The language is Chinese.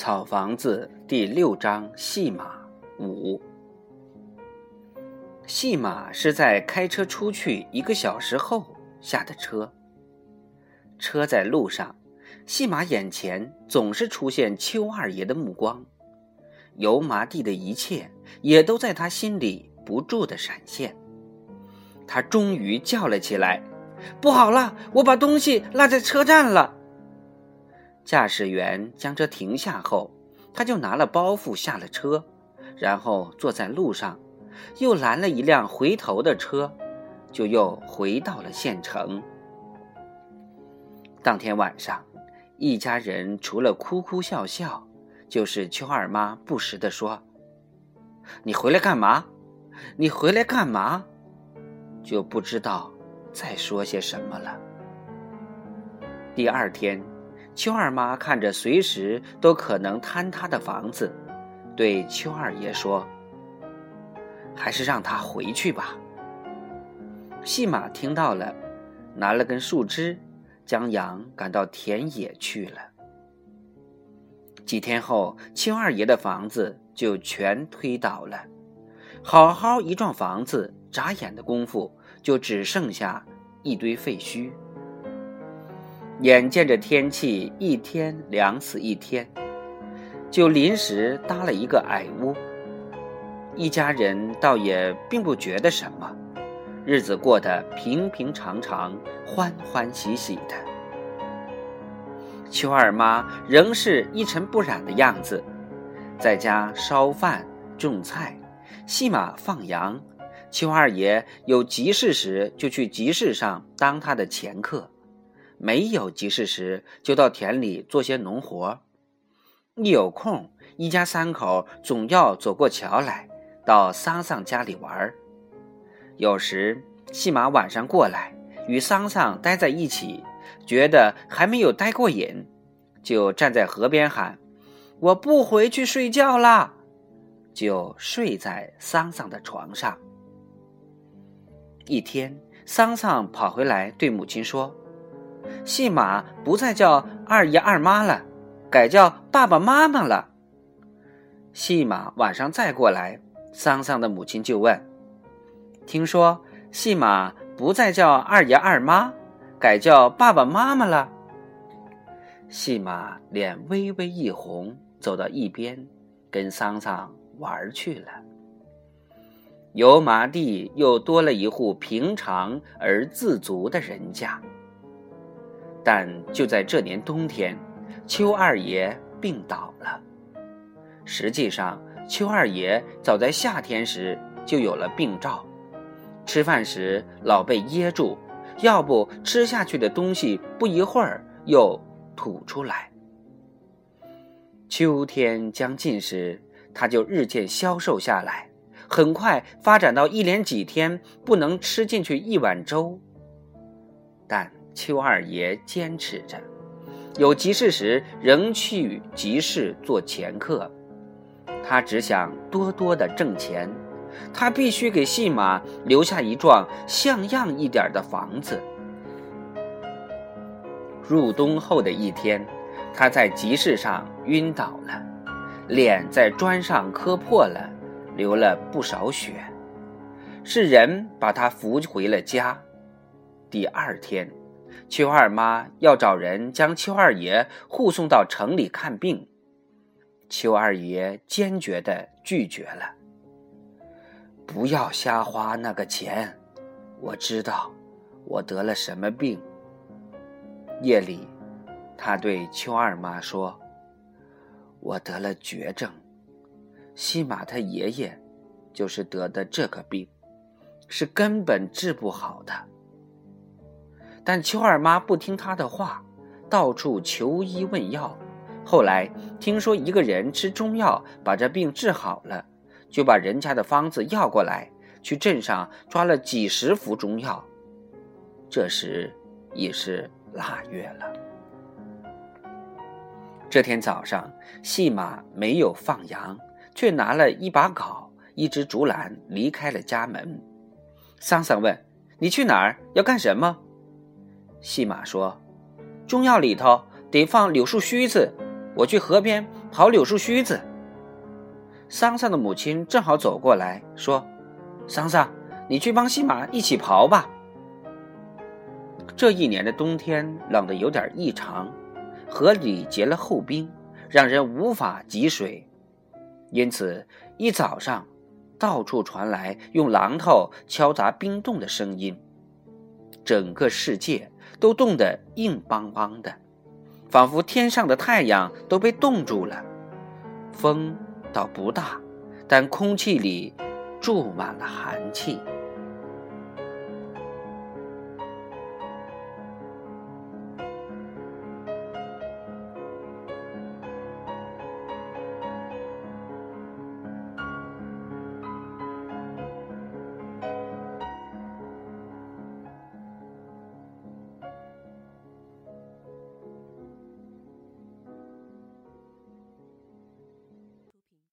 草房子第六章戏马五。戏马是在开车出去一个小时后下的车。车在路上，戏马眼前总是出现邱二爷的目光，油麻地的一切也都在他心里不住的闪现。他终于叫了起来：“不好了，我把东西落在车站了。”驾驶员将车停下后，他就拿了包袱下了车，然后坐在路上，又拦了一辆回头的车，就又回到了县城。当天晚上，一家人除了哭哭笑笑，就是邱二妈不时地说：“你回来干嘛？你回来干嘛？”就不知道再说些什么了。第二天。邱二妈看着随时都可能坍塌的房子，对邱二爷说：“还是让他回去吧。”戏马听到了，拿了根树枝，将羊赶到田野去了。几天后，邱二爷的房子就全推倒了，好好一幢房子，眨眼的功夫就只剩下一堆废墟。眼见着天气一天凉死一天，就临时搭了一个矮屋。一家人倒也并不觉得什么，日子过得平平常常、欢欢喜喜的。邱二妈仍是一尘不染的样子，在家烧饭、种菜、戏马、放羊。邱二爷有急事时，就去集市上当他的掮客。没有急事时，就到田里做些农活一有空，一家三口总要走过桥来，到桑桑家里玩有时戏马晚上过来，与桑桑待在一起，觉得还没有待过瘾，就站在河边喊：“我不回去睡觉啦！”就睡在桑桑的床上。一天，桑桑跑回来对母亲说。戏马不再叫二爷二妈了，改叫爸爸妈妈了。戏马晚上再过来，桑桑的母亲就问：“听说戏马不再叫二爷二妈，改叫爸爸妈妈了？”戏马脸微微一红，走到一边，跟桑桑玩去了。油麻地又多了一户平常而自足的人家。但就在这年冬天，邱二爷病倒了。实际上，邱二爷早在夏天时就有了病兆，吃饭时老被噎住，要不吃下去的东西不一会儿又吐出来。秋天将近时，他就日渐消瘦下来，很快发展到一连几天不能吃进去一碗粥。但。邱二爷坚持着，有急事时仍去集市做掮客。他只想多多的挣钱，他必须给戏马留下一幢像样一点的房子。入冬后的一天，他在集市上晕倒了，脸在砖上磕破了，流了不少血。是人把他扶回了家。第二天。邱二妈要找人将邱二爷护送到城里看病，邱二爷坚决的拒绝了。不要瞎花那个钱，我知道我得了什么病。夜里，他对邱二妈说：“我得了绝症，西马他爷爷就是得的这个病，是根本治不好的。”但邱二妈不听他的话，到处求医问药。后来听说一个人吃中药把这病治好了，就把人家的方子要过来，去镇上抓了几十副中药。这时已是腊月了。这天早上，戏马没有放羊，却拿了一把镐、一只竹篮离开了家门。桑桑问：“你去哪儿？要干什么？”戏马说：“中药里头得放柳树须子，我去河边刨柳树须子。”桑桑的母亲正好走过来说：“桑桑，你去帮西马一起刨吧。”这一年的冬天冷得有点异常，河里结了厚冰，让人无法汲水，因此一早上，到处传来用榔头敲砸冰冻的声音，整个世界都冻得硬邦邦的，仿佛天上的太阳都被冻住了。风倒不大，但空气里注满了寒气。